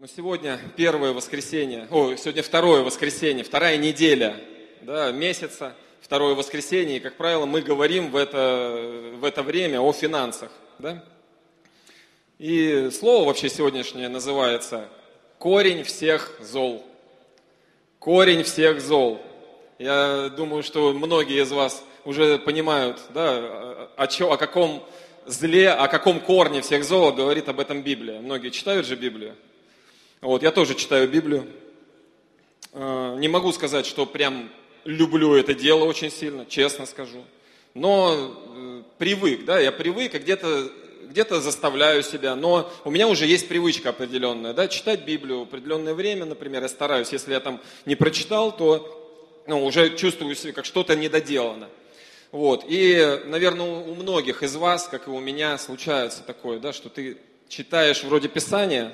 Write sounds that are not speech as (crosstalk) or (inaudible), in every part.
Но сегодня первое воскресенье, о, сегодня второе воскресенье, вторая неделя да, месяца, второе воскресенье, и, как правило, мы говорим в это, в это время о финансах. Да? И слово вообще сегодняшнее называется «корень всех зол». Корень всех зол. Я думаю, что многие из вас уже понимают, да, о, чё, о каком зле, о каком корне всех зол говорит об этом Библия. Многие читают же Библию. Вот, я тоже читаю Библию. А, не могу сказать, что прям люблю это дело очень сильно, честно скажу. Но э, привык, да, я привык, и где-то где-то заставляю себя, но у меня уже есть привычка определенная, да, читать Библию в определенное время, например, я стараюсь, если я там не прочитал, то ну, уже чувствую себя, как что-то недоделано. Вот. И, наверное, у многих из вас, как и у меня, случается такое, да, что ты читаешь вроде Писания,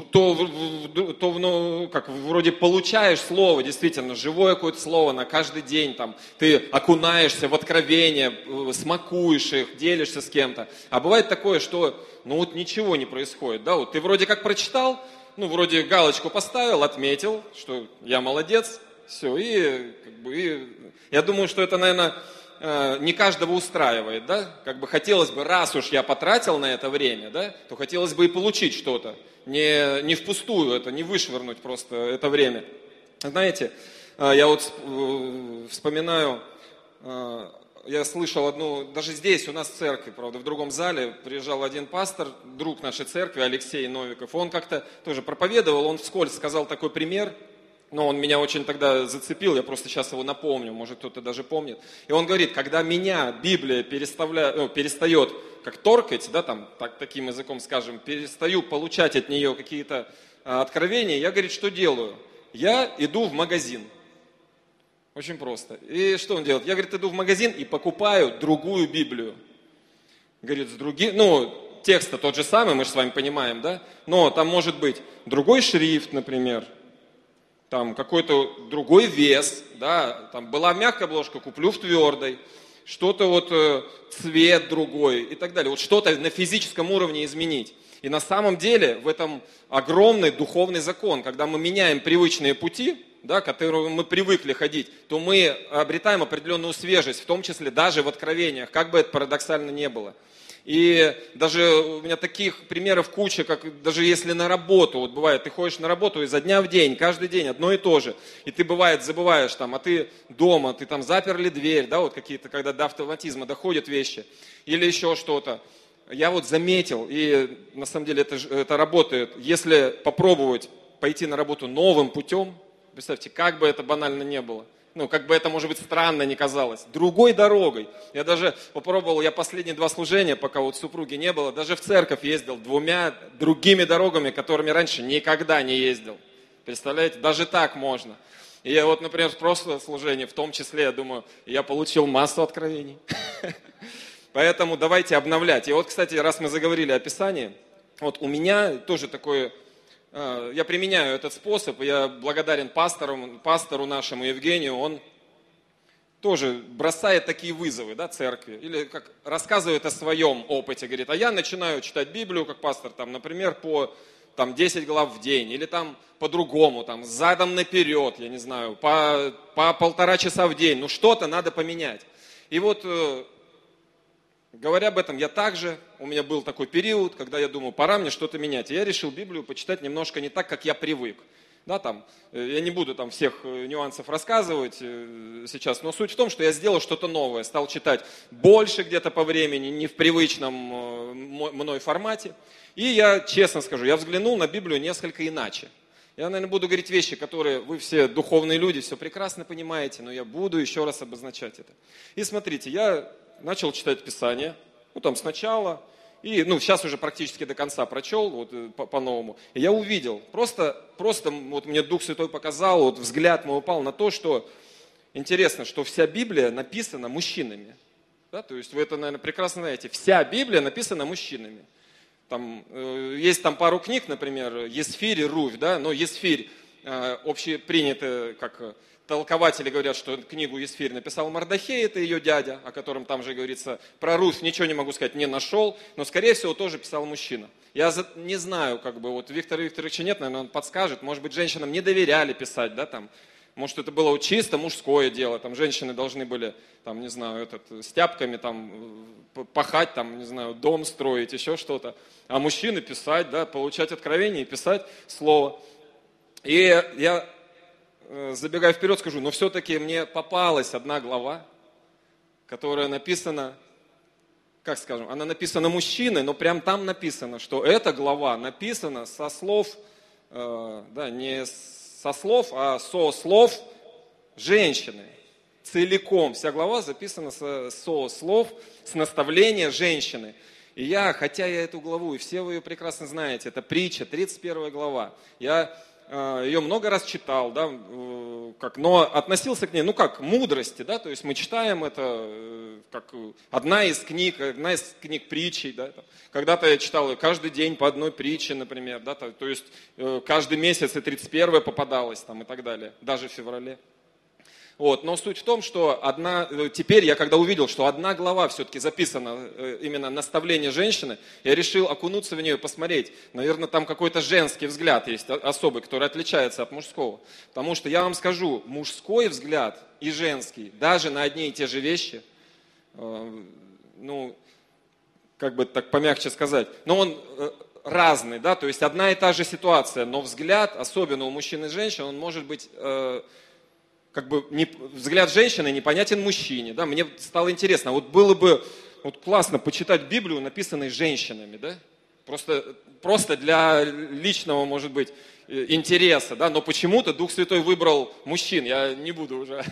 то, то ну, как, вроде получаешь слово, действительно, живое какое-то слово на каждый день, там, ты окунаешься в откровение, э, смакуешь их, делишься с кем-то. А бывает такое, что ну вот ничего не происходит, да, вот ты вроде как прочитал, ну вроде галочку поставил, отметил, что я молодец, все, и, как бы, и я думаю, что это, наверное, Э, не каждого устраивает, да? Как бы хотелось бы, раз уж я потратил на это время, да, то хотелось бы и получить что-то. Не, не впустую это, не вышвырнуть просто это время. Знаете, э, я вот э, вспоминаю, я слышал одну, даже здесь у нас в церкви, правда, в другом зале приезжал один пастор, друг нашей церкви, Алексей Новиков. Он как-то тоже проповедовал, он вскользь сказал такой пример – но он меня очень тогда зацепил, я просто сейчас его напомню, может кто-то даже помнит. И он говорит, когда меня Библия переставля... ну, перестает как торкать, да, там, так, таким языком скажем, перестаю получать от нее какие-то а, откровения, я, говорит, что делаю? Я иду в магазин. Очень просто. И что он делает? Я, говорит, иду в магазин и покупаю другую Библию. Говорит, с другим, ну, текст тот же самый, мы же с вами понимаем, да? Но там может быть другой шрифт, например, там какой-то другой вес, да, там была мягкая обложка, куплю в твердой, что-то вот э, цвет другой и так далее. Вот что-то на физическом уровне изменить. И на самом деле в этом огромный духовный закон. Когда мы меняем привычные пути, да, которые мы привыкли ходить, то мы обретаем определенную свежесть, в том числе даже в откровениях, как бы это парадоксально не было. И даже у меня таких примеров куча, как даже если на работу, вот бывает, ты ходишь на работу изо дня в день, каждый день одно и то же, и ты бывает забываешь там, а ты дома, ты там заперли дверь, да, вот какие-то, когда до автоматизма доходят вещи, или еще что-то. Я вот заметил, и на самом деле это, это работает, если попробовать пойти на работу новым путем, представьте, как бы это банально не было – ну, как бы это, может быть, странно не казалось, другой дорогой. Я даже попробовал, я последние два служения, пока вот супруги не было, даже в церковь ездил двумя другими дорогами, которыми раньше никогда не ездил. Представляете, даже так можно. И я вот, например, в прошлое служение, в том числе, я думаю, я получил массу откровений. (laughs) Поэтому давайте обновлять. И вот, кстати, раз мы заговорили о Писании, вот у меня тоже такое я применяю этот способ, я благодарен пастору, пастору нашему Евгению, он тоже бросает такие вызовы да, церкви, или как рассказывает о своем опыте, говорит, а я начинаю читать Библию как пастор, там, например, по там, 10 глав в день, или там по-другому, там, задом наперед, я не знаю, по, по полтора часа в день, ну что-то надо поменять. И вот э, Говоря об этом, я также, у меня был такой период, когда я думаю, пора мне что-то менять. И я решил Библию почитать немножко не так, как я привык. Да, там, э, я не буду там всех э, нюансов рассказывать э, сейчас, но суть в том, что я сделал что-то новое, стал читать больше где-то по времени, не в привычном мной формате. И я, честно скажу, я взглянул на Библию несколько иначе. Я, наверное, буду говорить вещи, которые вы все духовные люди, все прекрасно понимаете, но я буду еще раз обозначать это. И смотрите, я начал читать Писание, ну там сначала, и ну, сейчас уже практически до конца прочел, вот э, по-новому. и я увидел, просто, просто вот мне Дух Святой показал, вот взгляд мой упал на то, что интересно, что вся Библия написана мужчинами. Да? То есть вы это, наверное, прекрасно знаете. Вся Библия написана мужчинами. Там, э, есть там пару книг, например, Есфирь и Руфь, да, но Есфирь э, общепринято как толкователи говорят, что книгу Есфирь написал Мардахей, это ее дядя, о котором там же говорится. Про Руфь ничего не могу сказать, не нашел, но, скорее всего, тоже писал мужчина. Я не знаю, как бы, вот Виктор Викторовича нет, наверное, он подскажет. Может быть, женщинам не доверяли писать, да, там. Может, это было чисто мужское дело, там женщины должны были, там, не знаю, этот, с тяпками там пахать, там, не знаю, дом строить, еще что-то. А мужчины писать, да, получать откровение и писать слово. И я, э, забегая вперед, скажу, но все-таки мне попалась одна глава, которая написана, как скажем, она написана мужчиной, но прям там написано, что эта глава написана со слов, э, да, не со слов, а со слов женщины. Целиком. Вся глава записана со, со слов, с наставления женщины. И я, хотя я эту главу, и все вы ее прекрасно знаете, это притча, 31 глава. Я э, ее много раз читал, да, э, как, но относился к ней, ну как, мудрости, да, то есть мы читаем это, э, как одна из книг, одна из книг притчей, да, когда-то я читал каждый день по одной притче, например, да, то, то есть каждый месяц и 31 попадалось там и так далее, даже в феврале. Вот. Но суть в том, что одна, э, теперь я когда увидел, что одна глава все-таки записана, э, именно наставление женщины, я решил окунуться в нее посмотреть. Наверное, там какой-то женский взгляд есть особый, который отличается от мужского. Потому что я вам скажу, мужской взгляд и женский, даже на одни и те же вещи, э, ну, как бы так помягче сказать, но он разный, да, то есть одна и та же ситуация, но взгляд, особенно у мужчин и женщин, он может быть как бы не, взгляд женщины непонятен мужчине. Да? Мне стало интересно, вот было бы вот классно почитать Библию, написанной женщинами, да? Просто, просто для личного, может быть, э, интереса, да, но почему-то Дух Святой выбрал мужчин, я не буду уже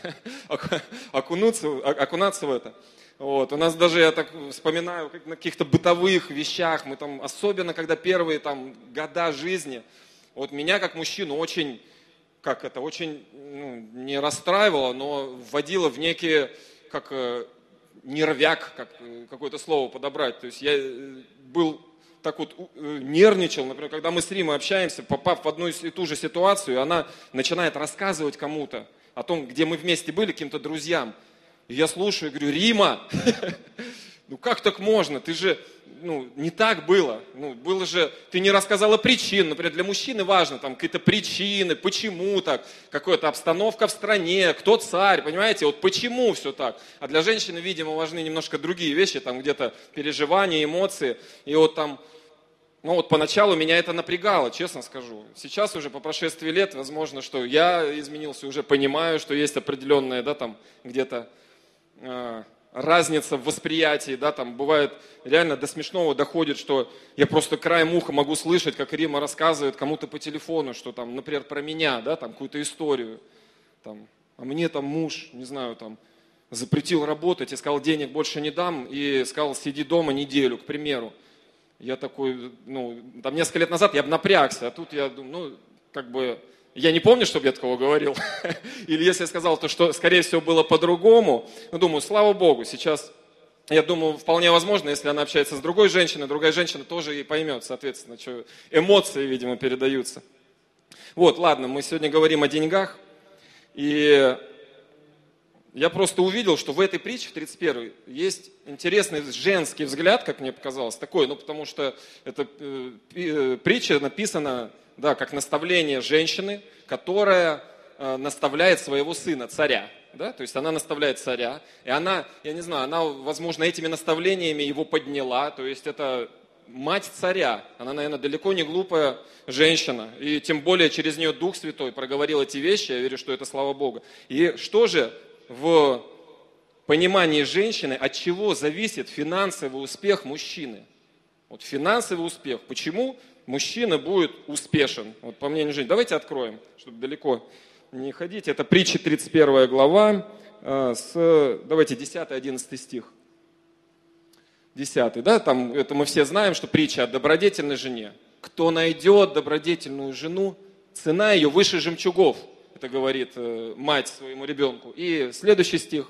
(laughs) окунуться, окунаться в это. Вот. У нас даже, я так вспоминаю, как на каких-то бытовых вещах, мы там, особенно когда первые там года жизни, вот меня как мужчину очень как это, очень ну, не расстраивало, но вводило в некие, как э, нервяк, как э, какое-то слово подобрать. То есть я э, был так вот нервничал, например, когда мы с Римой общаемся, попав в одну и ту же ситуацию, она начинает рассказывать кому-то о том, где мы вместе были, каким-то друзьям. И я слушаю и говорю, Рима, (laughs) ну как так можно? Ты же, ну, не так было. Ну, было же, ты не рассказала причин. Например, для мужчины важно там какие-то причины, почему так, какая-то обстановка в стране, кто царь, понимаете? Вот почему все так. А для женщины, видимо, важны немножко другие вещи, там где-то переживания, эмоции. И вот там, ну вот поначалу меня это напрягало, честно скажу. Сейчас уже по прошествии лет, возможно, что я изменился, уже понимаю, что есть определенные, да, там где-то э, разница в восприятии, да, там бывает реально до смешного доходит, что я просто краем уха могу слышать, как Рима рассказывает кому-то по телефону, что там, например, про меня, да, там какую-то историю, там, а мне там муж, не знаю, там, запретил работать и сказал, денег больше не дам, и сказал, сиди дома неделю, к примеру. Я такой, ну, там несколько лет назад я бы напрягся, а тут я думаю, ну, как бы, я не помню, чтобы я такого говорил. (laughs) Или если я сказал, то что, скорее всего, было по-другому. Но думаю, слава Богу, сейчас, я думаю, вполне возможно, если она общается с другой женщиной, другая женщина тоже и поймет, соответственно, что эмоции, видимо, передаются. Вот, ладно, мы сегодня говорим о деньгах. И я просто увидел, что в этой притче, в 31 есть интересный женский взгляд, как мне показалось, такой, ну потому что эта э, э, притча написана да, как наставление женщины, которая э, наставляет своего сына, царя. Да? То есть она наставляет царя, и она, я не знаю, она, возможно, этими наставлениями его подняла, то есть это мать царя, она, наверное, далеко не глупая женщина, и тем более через нее Дух Святой проговорил эти вещи, я верю, что это слава Богу. И что же в понимании женщины, от чего зависит финансовый успех мужчины? Вот финансовый успех. Почему? Мужчина будет успешен. Вот по мнению Жени. Давайте откроем, чтобы далеко не ходить. Это притча 31 глава, э, с, давайте 10-11 стих. 10, да, там это мы все знаем, что притча о добродетельной жене. Кто найдет добродетельную жену, цена ее выше жемчугов, это говорит э, мать своему ребенку. И следующий стих.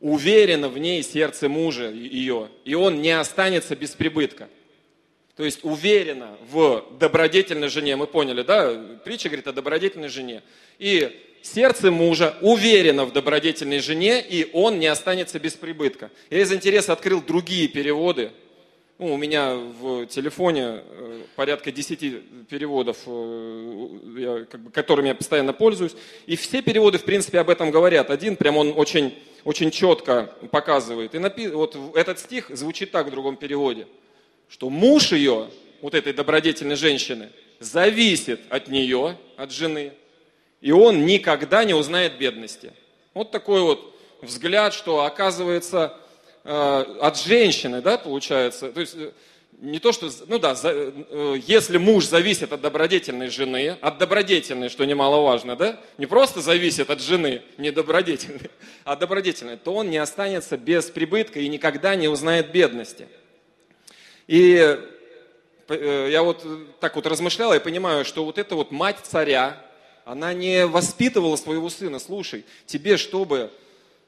Уверено в ней сердце мужа ее, и он не останется без прибытка. То есть уверенно в добродетельной жене, мы поняли, да? Притча говорит о добродетельной жене. И сердце мужа уверено в добродетельной жене, и он не останется без прибытка. Я из интереса открыл другие переводы. ну, у меня в телефоне э, порядка 10 переводов, э, я, как бы, которыми я постоянно пользуюсь. И все переводы, в принципе, об этом говорят. Один прям он очень, очень четко показывает. И напи... вот этот стих звучит так в другом переводе, что муж ее, вот этой добродетельной женщины, зависит от нее, от жены, и он никогда не узнает бедности. Вот такой вот взгляд, что оказывается Э, от женщины, да, получается. То есть э, не то, что, ну да, за, э, если муж зависит от добродетельной жены, от добродетельной, что немаловажно, да, не просто зависит от жены, не добродетельной, (laughs) а добродетельной, то он не останется без прибытка и никогда не узнает бедности. И я вот так вот размышлял и понимаю, что вот эта вот мать царя, она не воспитывала своего сына. Слушай, тебе, чтобы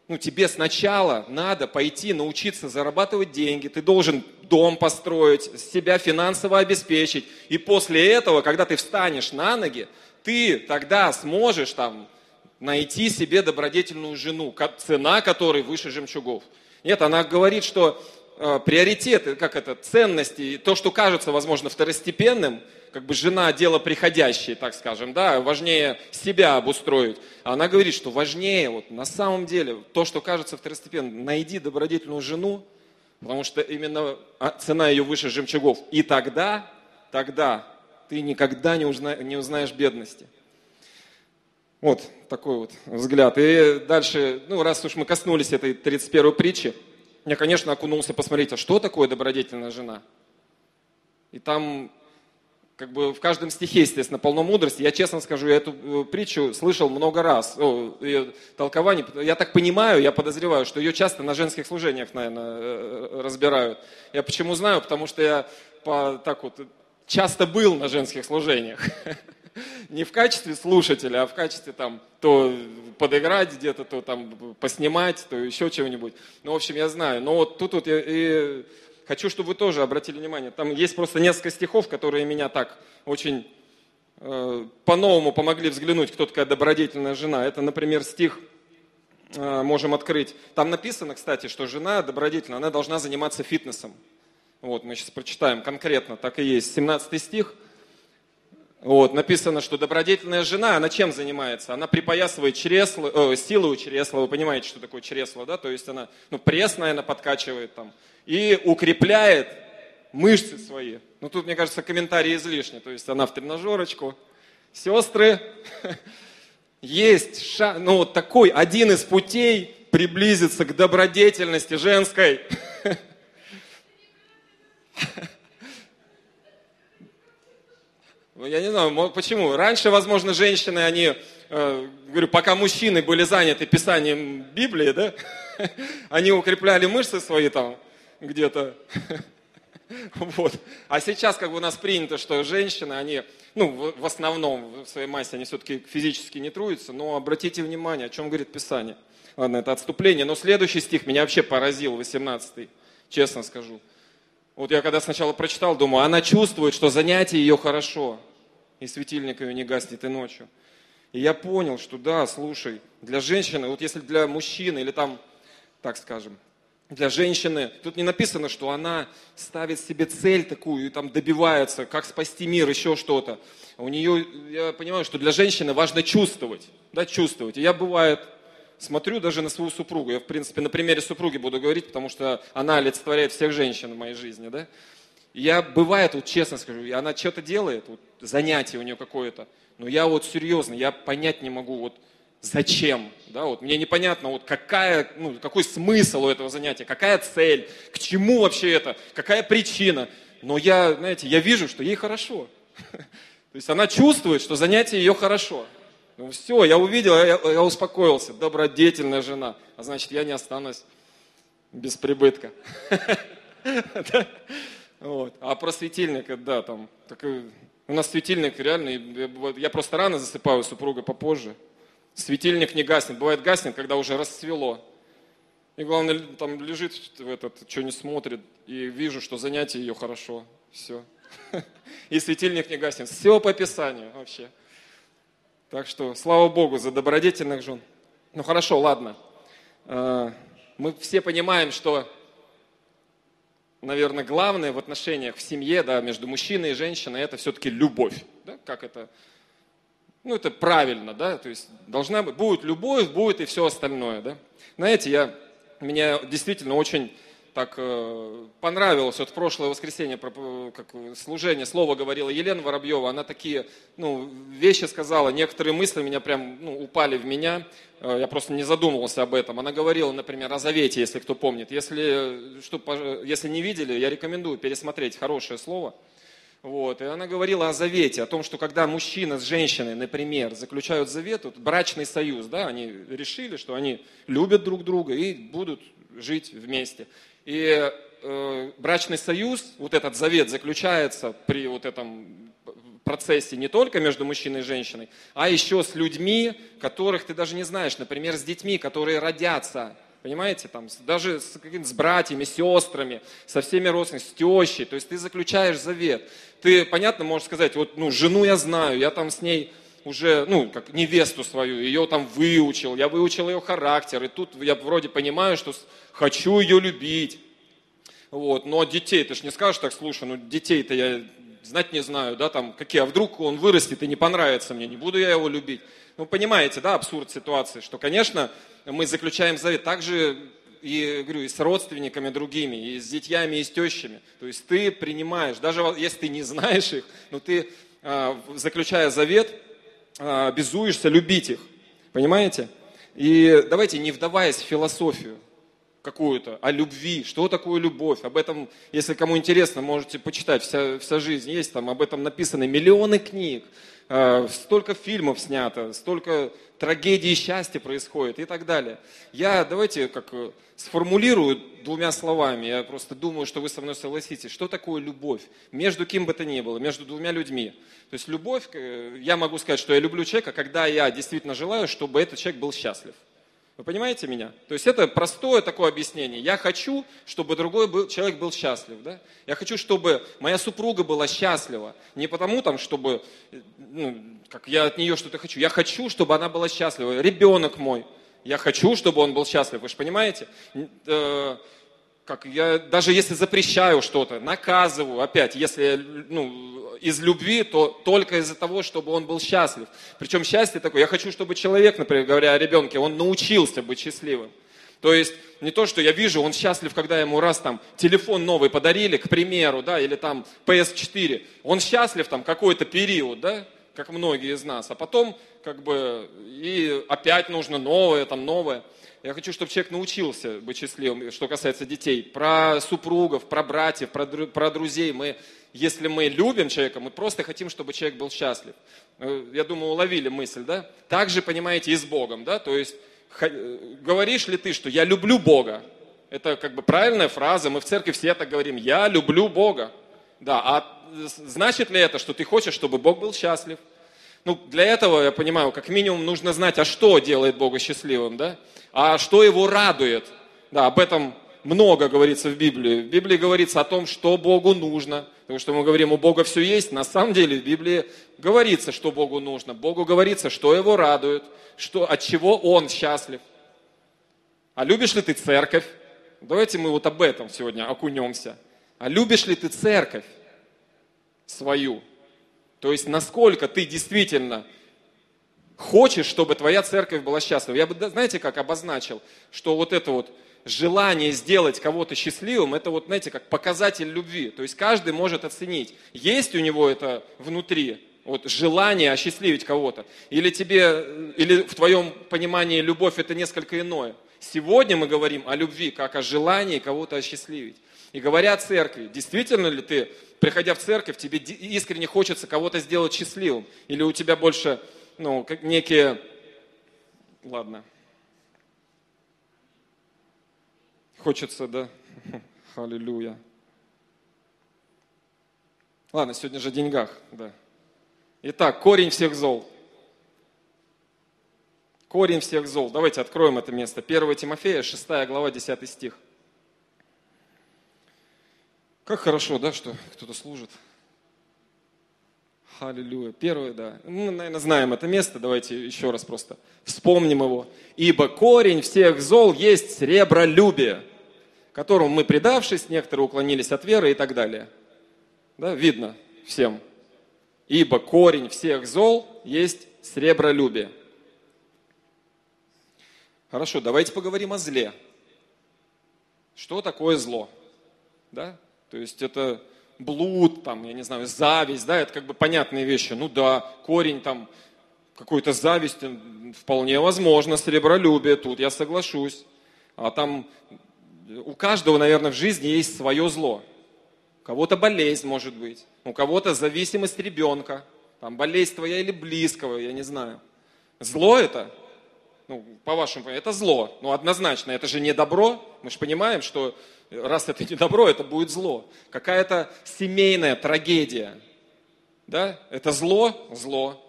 ну, тебе сначала надо пойти научиться зарабатывать деньги, ты должен дом построить, себя финансово обеспечить. И после этого, когда ты встанешь на ноги, ты тогда сможешь там найти себе добродетельную жену, цена которой выше жемчугов. Нет, она говорит, что э, приоритеты, как это, ценности, то, что кажется, возможно, второстепенным, как бы жена дело приходящее, так скажем, да, важнее себя обустроить. А она говорит, что важнее, вот на самом деле, то, что кажется второстепенным, найди добродетельную жену, потому что именно а, цена ее выше жемчугов. И тогда, тогда ты никогда не, узна, не узнаешь бедности. Вот такой вот взгляд. И дальше, ну, раз уж мы коснулись этой 31 притчи, я, конечно, окунулся посмотреть, а что такое добродетельная жена? И там как бы в каждом стихе, естественно, полно мудрости. Я честно скажу, я эту э, притчу слышал много раз, о, ее толкование. Я так понимаю, я подозреваю, что ее часто на женских служениях, наверное, э, э, разбирают. Я почему знаю? Потому что я по, так вот часто был на женских служениях. (laughs) Не в качестве слушателя, а в качестве там то подыграть где-то, то там поснимать, то еще чего-нибудь. Ну, в общем, я знаю. Но вот тут вот я, и хочу, чтобы вы тоже обратили внимание. Там есть просто несколько стихов, которые меня так очень э, по-новому помогли взглянуть, кто такая добродетельная жена. Это, например, стих э, можем открыть. Там написано, кстати, что жена добродетельная, она должна заниматься фитнесом. Вот, мы сейчас прочитаем конкретно, так и есть. 17 стих. Вот, написано, что добродетельная жена, она чем занимается? Она припоясывает чресло, э, силу у чресла, вы понимаете, что такое чресло, да? То есть она, ну, пресс, наверное, подкачивает там, и укрепляет мышцы свои. Ну, тут, мне кажется, комментарий излишний. То есть она в тренажерочку. Сестры, (laughs) есть ша... ну, вот такой один из путей приблизиться к добродетельности женской. (laughs) Ну, я не знаю, почему. Раньше, возможно, женщины, они, э, говорю, пока мужчины были заняты писанием Библии, да, (laughs) они укрепляли мышцы свои там, где-то. (laughs) Вот. А сейчас как бы у нас принято, что женщины, они, ну, в основном, в своей массе, они все-таки физически не трудятся, но обратите внимание, о чем говорит Писание. Ладно, это отступление, но следующий стих меня вообще поразил, 18 честно скажу. Вот я когда сначала прочитал, думаю, она чувствует, что занятие ее хорошо, и светильник ее не гаснет и ночью. И я понял, что да, слушай, для женщины, вот если для мужчины или там, так скажем, для женщины, тут не написано, что она ставит себе цель такую и там добивается, как спасти мир, еще что-то. У нее, я понимаю, что для женщины важно чувствовать, да, чувствовать. И я бывает, смотрю даже на свою супругу, я в принципе на примере супруги буду говорить, потому что она олицетворяет всех женщин в моей жизни, да. Я бывает, вот честно скажу, она что-то делает, вот занятие у нее какое-то, но я вот серьезно, я понять не могу, вот зачем. Да, вот мне непонятно, вот какая, ну, какой смысл у этого занятия, какая цель, к чему вообще это, какая причина. Но я, знаете, я вижу, что ей хорошо. (laughs) То есть она чувствует, что занятие ее хорошо. Ну все, я увидел, я, я успокоился. Добродетельная жена. А значит, я не останусь без прибытка. (laughs) А про светильник, да, там, у нас светильник реально, я просто рано засыпаю супруга попозже светильник не гаснет. Бывает гаснет, когда уже расцвело. И главное, там лежит в этот, что не смотрит, и вижу, что занятие ее хорошо. Все. (laughs) И светильник не гаснет. Все по Писанию вообще. Так что, слава Богу за добродетельных жен. Ну хорошо, ладно. А, мы все понимаем, что наверное, главное в отношениях в семье, да, между мужчиной и женщиной, это все-таки любовь. Да? Как это? Ну, это правильно, да, то есть должна быть, будет любовь, будет и все остальное, да. Знаете, я, меня действительно очень так э, понравилось. Вот в прошлое воскресенье э, как служение, слово говорила Елена Воробьева, она такие ну, вещи сказала, некоторые мысли меня прям ну, упали в меня, э, я просто не задумывался об этом. Она говорила, например, о завете, если кто помнит. Если, что, если не видели, я рекомендую пересмотреть хорошее слово. Вот. И она говорила о завете, о том, что когда мужчина с женщиной, например, заключают завет, вот брачный союз, да, они решили, что они любят друг друга и будут жить вместе. И э, брачный союз, вот этот завет заключается при вот этом процессе не только между мужчиной и женщиной, а еще с людьми, которых ты даже не знаешь, например, с детьми, которые родятся, понимаете, там, даже с, с братьями, сестрами, со всеми родственниками, с тещей, то есть ты заключаешь завет. Ты, понятно, можешь сказать, вот, ну, жену я знаю, я там с ней уже, ну, как невесту свою, ее там выучил, я выучил ее характер, и тут я вроде понимаю, что хочу ее любить. Вот, но детей ты ж не скажешь так, слушай, ну детей-то я знать не знаю, да, там, какие, а вдруг он вырастет и не понравится мне, не буду я его любить. Ну, понимаете, да, абсурд ситуации, что, конечно, мы заключаем завет также и, говорю, и с родственниками другими, и с детьями, и с тещами. То есть ты принимаешь, даже если ты не знаешь их, но ты, а, заключая завет, обязуешься любить их. Понимаете? И давайте, не вдаваясь в философию какую-то, о любви, что такое любовь, об этом, если кому интересно, можете почитать, вся, вся жизнь есть, там об этом написаны миллионы книг, а, столько фильмов снято, столько трагедий и счастья происходит и так далее. Я, давайте, как э, сформулирую двумя словами, я просто думаю, что вы со мной согласитесь, что такое любовь между кем бы то ни было, между двумя людьми. То есть любовь, э, я могу сказать, что я люблю человека, когда я действительно желаю, чтобы этот человек был счастлив. Вы понимаете меня? То есть это простое такое объяснение. Я хочу, чтобы другой был, человек был счастлив. Да? Я хочу, чтобы моя супруга была счастлива. Не потому, там, чтобы ну, как я от нее что-то хочу. Я хочу, чтобы она была счастлива. Ребенок мой. Я хочу, чтобы он был счастлив. Вы же понимаете? Э, как я, даже если запрещаю что-то, наказываю, опять, если ну, из любви, то только из-за того, чтобы он был счастлив. Причем счастье такое, я хочу, чтобы человек, например, говоря о ребенке, он научился быть счастливым. То есть не то, что я вижу, он счастлив, когда ему раз там телефон новый подарили, к примеру, да, или там PS4. Он счастлив там какой-то период, да, как многие из нас. А потом как бы и опять нужно новое, там новое. Я хочу, чтобы человек научился быть счастливым, что касается детей. Про супругов, про братьев, про, про друзей. Мы если мы любим человека, мы просто хотим, чтобы человек был счастлив. Э, я думаю, уловили мысль, да? Так же, понимаете, и с Богом, да? То есть, э, говоришь ли ты, что я люблю Бога? Это как бы правильная фраза, мы в церкви все так говорим, я люблю Бога. Да, а значит ли это, что ты хочешь, чтобы Бог был счастлив? Ну, для этого, я понимаю, как минимум нужно знать, а что делает Бога счастливым, да? А что его радует? Да, об этом много говорится в Библии. В Библии говорится о том, что Богу нужно. Потому что мы говорим, у Бога все есть. На самом деле в Библии говорится, что Богу нужно. Богу говорится, что его радует, что, от чего он счастлив. А любишь ли ты церковь? Давайте мы вот об этом сегодня окунемся. А любишь ли ты церковь свою? То есть насколько ты действительно хочешь, чтобы твоя церковь была счастлива. Я бы, знаете, как обозначил, что вот это вот желание сделать кого-то счастливым, это вот, знаете, как показатель любви. То есть каждый может оценить, есть у него это внутри, вот желание осчастливить кого-то, или тебе, или в твоем понимании любовь это несколько иное. Сегодня мы говорим о любви, как о желании кого-то осчастливить. И говоря о церкви, действительно ли ты, приходя в церковь, тебе искренне хочется кого-то сделать счастливым? Или у тебя больше, ну, как некие... Ладно, Хочется, да? (laughs) Аллилуйя. Ладно, сегодня же о деньгах, да. Итак, корень всех зол. Корень всех зол. Давайте откроем это место. 1 Тимофея, 6 глава, 10 стих. Как хорошо, да, что кто-то служит. Аллилуйя. Первое, да. Мы, наверное, знаем это место. Давайте еще раз просто вспомним его. Ибо корень всех зол есть сребролюбие которому мы предавшись, некоторые уклонились от веры и так далее. Да, видно всем. Ибо корень всех зол есть сребролюбие. Хорошо, давайте поговорим о зле. Что такое зло? Да? То есть это блуд, там, я не знаю, зависть, да, это как бы понятные вещи. Ну да, корень там какой-то зависти вполне возможно, сребролюбие, тут я соглашусь. А там у каждого, наверное, в жизни есть свое зло. У кого-то болезнь может быть, у кого-то зависимость ребенка, там болезнь твоя или близкого, я не знаю. Зло это? Ну, по вашему это зло. Ну, однозначно, это же не добро. Мы же понимаем, что раз это не добро, это будет зло. Какая-то семейная трагедия. Да? Это зло? Зло.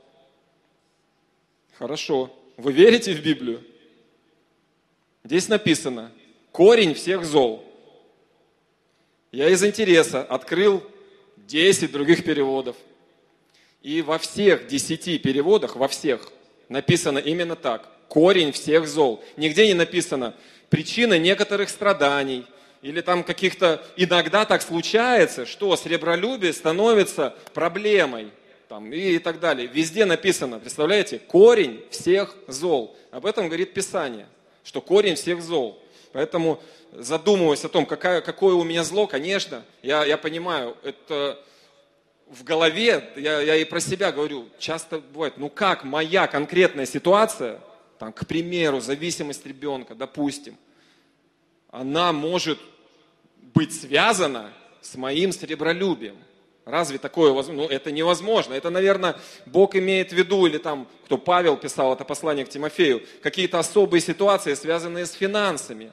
Хорошо. Вы верите в Библию? Здесь написано, корень всех зол. Я из интереса открыл 10 других переводов. И во всех 10 переводах, во всех, написано именно так. Корень всех зол. Нигде не написано причина некоторых страданий, или там каких-то, иногда так случается, что сребролюбие становится проблемой там, и так далее. Везде написано, представляете, корень всех зол. Об этом говорит Писание, что корень всех зол. Поэтому задумываясь о том, какая, какое у меня зло, конечно, я, я понимаю, это в голове, я, я и про себя говорю, часто бывает, ну как моя конкретная ситуация, там, к примеру, зависимость ребенка, допустим, она может быть связана с моим сребролюбием. Разве такое возможно? Ну, это невозможно. Это, наверное, Бог имеет в виду, или там, кто Павел писал это послание к Тимофею, какие-то особые ситуации, связанные с финансами.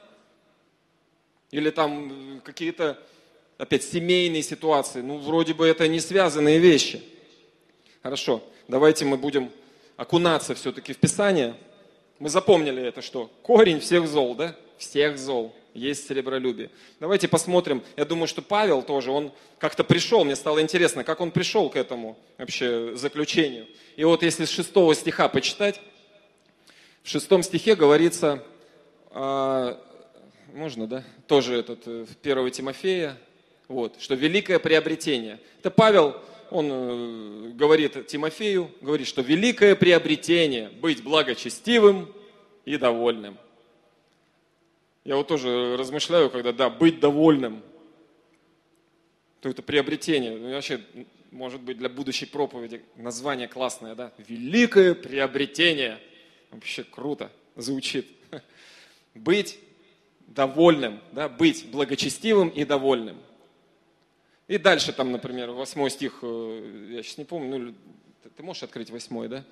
Или там какие-то, опять, семейные ситуации. Ну, вроде бы это не связанные вещи. Хорошо, давайте мы будем окунаться все-таки в Писание. Мы запомнили это, что корень всех зол, да? Всех зол есть серебролюбие. Давайте посмотрим. Я думаю, что Павел тоже, он как-то пришел, мне стало интересно, как он пришел к этому вообще заключению. И вот если с шестого стиха почитать, в шестом стихе говорится, а, можно, да, тоже этот, э, 1 Тимофея, вот, что великое приобретение. Это Павел, он э, говорит Тимофею, говорит, что великое приобретение быть благочестивым и довольным. Я вот тоже размышляю, когда, да, быть довольным, то это приобретение. Ну, вообще, может быть, для будущей проповеди название классное, да? Великое приобретение. Вообще круто звучит. (laughs) Быть довольным, да, быть благочестивым и довольным. И дальше там, например, восьмой стих, э, я сейчас не помню, ну, ты можешь открыть восьмой, да?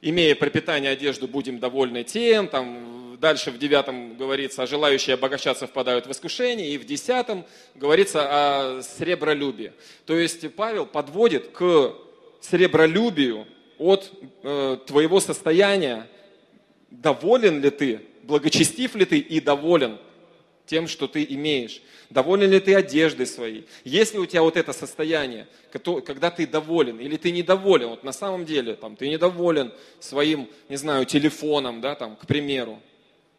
Имея пропитание одежду, будем довольны тем. Там дальше в девятом говорится, а желающие обогащаться впадают в искушение. И в десятом говорится о сребролюбии. То есть Павел подводит к сребролюбию от э, твоего состояния, доволен ли ты, благочестив ли ты и доволен тем, что ты имеешь. Доволен ли ты одеждой своей? Есть ли у тебя вот это состояние, когда ты доволен или ты недоволен? Вот на самом деле там, ты недоволен своим, не знаю, телефоном, да, там, к примеру.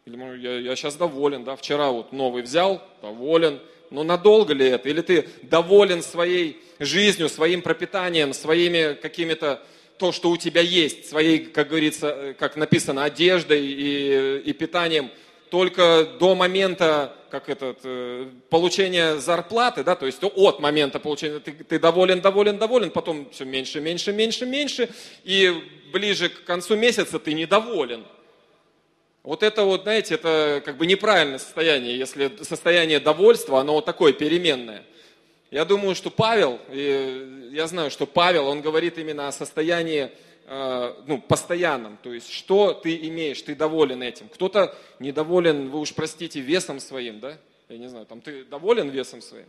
Или я, я сейчас доволен, да, вчера вот новый взял, доволен. Но надолго ли это? Или ты доволен своей жизнью, своим пропитанием, своими какими-то то, что у тебя есть, своей, как говорится, э, как написано, одеждой и, и питанием – только до момента как этот, э, получения зарплаты, да, то есть от момента получения, ты, ты доволен, доволен, доволен, потом все меньше, меньше, меньше, меньше, и ближе к концу месяца ты недоволен. Вот это вот, знаете, это как бы неправильное состояние, если состояние довольства, оно вот такое переменное. Я думаю, что Павел, и я знаю, что Павел, он говорит именно о состоянии ну, постоянном. То есть, что ты имеешь, ты доволен этим. Кто-то недоволен, вы уж простите, весом своим, да? Я не знаю, там ты доволен весом своим?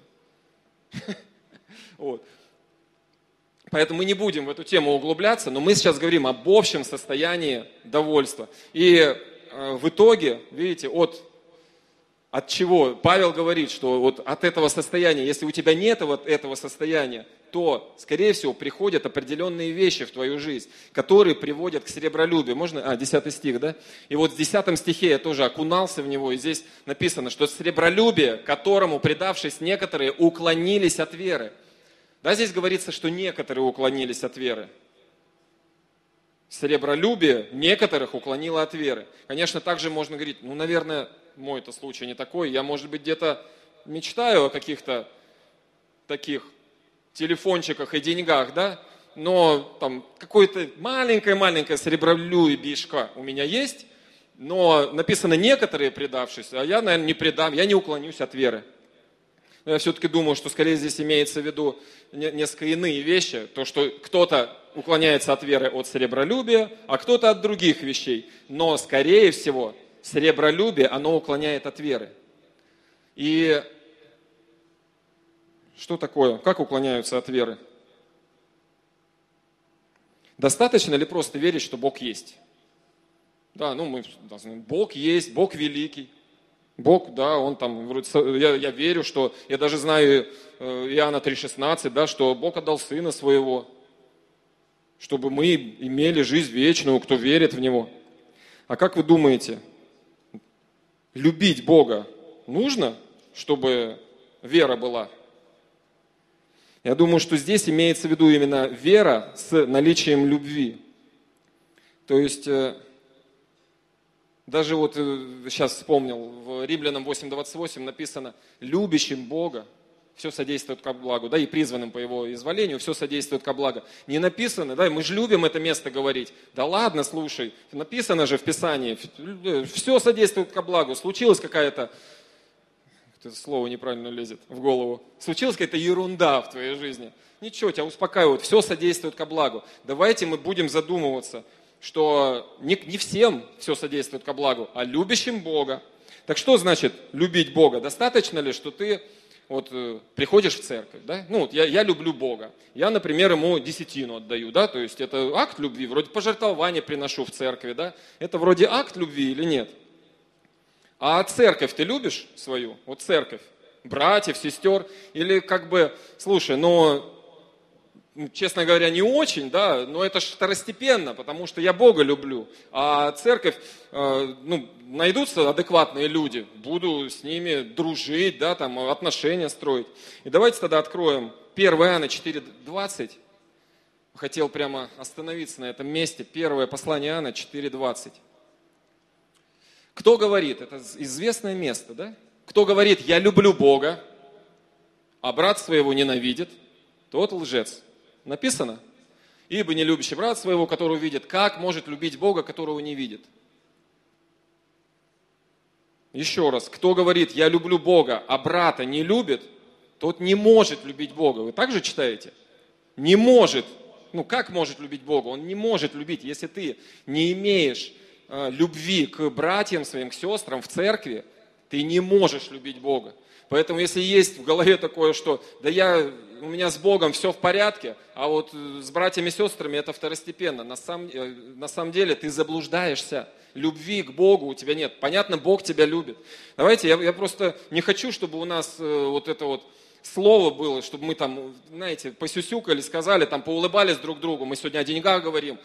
(laughs) Вот. Поэтому мы не будем в эту тему углубляться, но мы сейчас говорим об общем состоянии довольства. И э, в итоге, видите, от от чего? Павел говорит, что вот от этого состояния, если у тебя нет вот этого состояния, то, скорее всего, приходят определенные вещи в твою жизнь, которые приводят к серебролюбию. Можно? А, 10 стих, да? И вот в 10 стихе я тоже окунался в него, и здесь написано, что серебролюбие, которому, предавшись некоторые, уклонились от веры. Да, здесь говорится, что некоторые уклонились от веры. Серебролюбие некоторых уклонило от веры. Конечно, также можно говорить, ну, наверное, мой это случай не такой. Я, может быть, где-то мечтаю о каких-то таких телефончиках и деньгах, да, но там какое-то маленькое-маленькое серебролюбишко у меня есть, но написано некоторые предавшись, а я, наверное, не предам, я не уклонюсь от веры. Но я все-таки думаю, что скорее здесь имеется в виду несколько иные вещи. То, что кто-то уклоняется от веры от серебролюбия, а кто-то от других вещей. Но, скорее всего, Серебролюбие, оно уклоняет от веры. И что такое? Как уклоняются от веры? Достаточно ли просто верить, что Бог есть? Да, ну мы должны, Бог есть, Бог великий. Бог, да, он там, я, я верю, что, я даже знаю э, Иоанна 3,16, да, что Бог отдал Сына Своего, чтобы мы имели жизнь вечную, кто верит в Него. А как вы думаете, любить Бога нужно, чтобы вера была? Я думаю, что здесь имеется в виду именно вера с наличием любви. То есть, э, даже вот сейчас э, вспомнил, в Римлянам 8.28 написано, любящим Бога все содействует ко благу, да, и призванным по его изволению все содействует ко благу. Не написано, да, мы же любим это место говорить. Да ладно, слушай, написано же в Писании, все содействует ко благу. Случилась какая-то, это слово неправильно лезет в голову, случилась какая-то ерунда в твоей жизни. Ничего, тебя успокаивают, все содействует ко благу. Давайте мы будем задумываться, что не, не всем все содействует ко благу, а любящим Бога. Так что значит любить Бога? Достаточно ли, что ты вот э, приходишь в церковь, да, ну вот я, я люблю Бога, я, например, ему десятину отдаю, да, то есть это акт любви, вроде пожертвования приношу в церкви, да, это вроде акт любви или нет? А церковь ты любишь свою? Вот церковь, братьев, сестер, или как бы, слушай, ну, честно говоря, не очень, да, но это второстепенно, потому что я Бога люблю. А церковь, э, ну, найдутся адекватные люди, буду с ними дружить, да, там, отношения строить. И давайте тогда откроем 1 Иоанна 4.20. Хотел прямо остановиться на этом месте. Первое послание Иоанна 4.20. Кто говорит, это известное место, да? Кто говорит, я люблю Бога, а брат своего ненавидит, тот лжец. Написано. Ибо не любящий брат своего, которого видит, как может любить Бога, которого не видит? Еще раз, кто говорит, я люблю Бога, а брата не любит, тот не может любить Бога. Вы также читаете? Не может. Ну как может любить Бога? Он не может любить. Если ты не имеешь э, любви к братьям своим, к сестрам в церкви, ты не можешь любить Бога. Поэтому если есть в голове такое, что да я у меня с Богом все в порядке, а вот э, с братьями и сестрами это второстепенно. На самом, э, на самом деле ты заблуждаешься. Любви к Богу у тебя нет. Понятно, Бог тебя любит. Давайте, я, я просто не хочу, чтобы у нас э, вот это вот слово было, чтобы мы там, знаете, посюсюкали, сказали, там, поулыбались друг другу. Мы сегодня о деньгах говорим,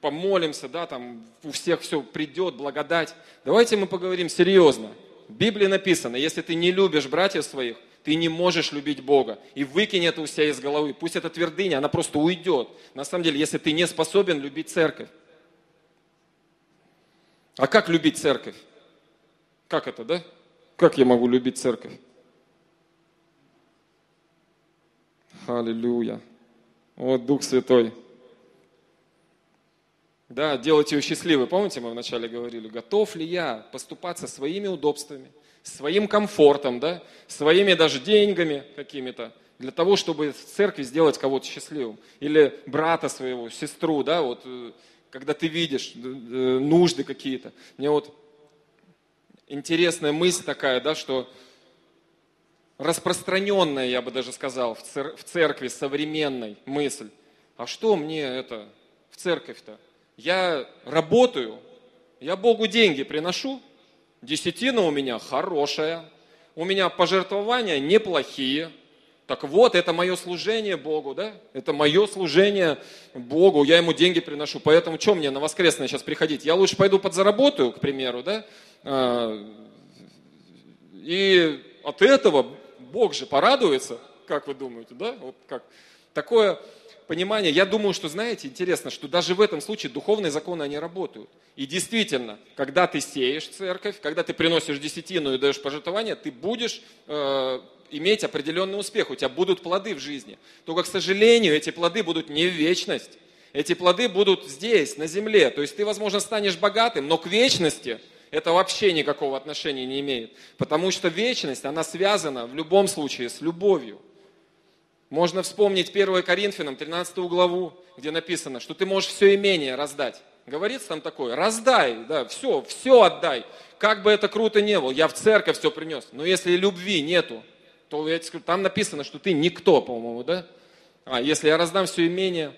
помолимся, да, там у всех все придет, благодать. Давайте мы поговорим серьезно. В Библии написано, если ты не любишь братьев своих, ты не можешь любить Бога. И выкинь это у себя из головы. Пусть эта твердыня, она просто уйдет. На самом деле, если ты не способен любить церковь. А как любить церковь? Как это, да? Как я могу любить церковь? Аллилуйя. Вот Дух Святой. Да, делать ее счастливой. Помните, мы вначале говорили, готов ли я поступаться своими удобствами, своим комфортом, да, своими даже деньгами какими-то, для того, чтобы в церкви сделать кого-то счастливым. Или брата своего, сестру, да, вот, э, когда ты видишь э, нужды какие-то. Мне вот интересная мысль такая, да, что распространенная, я бы даже сказал, в церкви современной мысль. А что мне это в церковь-то? Я работаю, я Богу деньги приношу, Десятина у меня хорошая, у меня пожертвования неплохие. Так вот, это мое служение Богу, да? Это мое служение Богу, я ему деньги приношу. Поэтому что мне на воскресное сейчас приходить? Я лучше пойду подзаработаю, к примеру, да? А, и от этого Бог же порадуется, как вы думаете, да? Вот как. Такое понимание, я думаю, что, знаете, интересно, что даже в этом случае духовные законы, они работают. И действительно, когда ты сеешь церковь, когда ты приносишь десятину и даешь пожертвование, ты будешь э, иметь определенный успех, у тебя будут плоды в жизни. Только, к сожалению, эти плоды будут не в вечность. Эти плоды будут здесь, на земле. То есть ты, возможно, станешь богатым, но к вечности это вообще никакого отношения не имеет. Потому что вечность, она связана в любом случае с любовью. Можно вспомнить 1 Коринфянам, 13 главу, где написано, что ты можешь все имение раздать. Говорится там такое, раздай, да, все, все отдай. Как бы это круто не было, я в церковь все принес. Но если любви нету, то я тебе скажу, там написано, что ты никто, по-моему, да? А если я раздам все имение,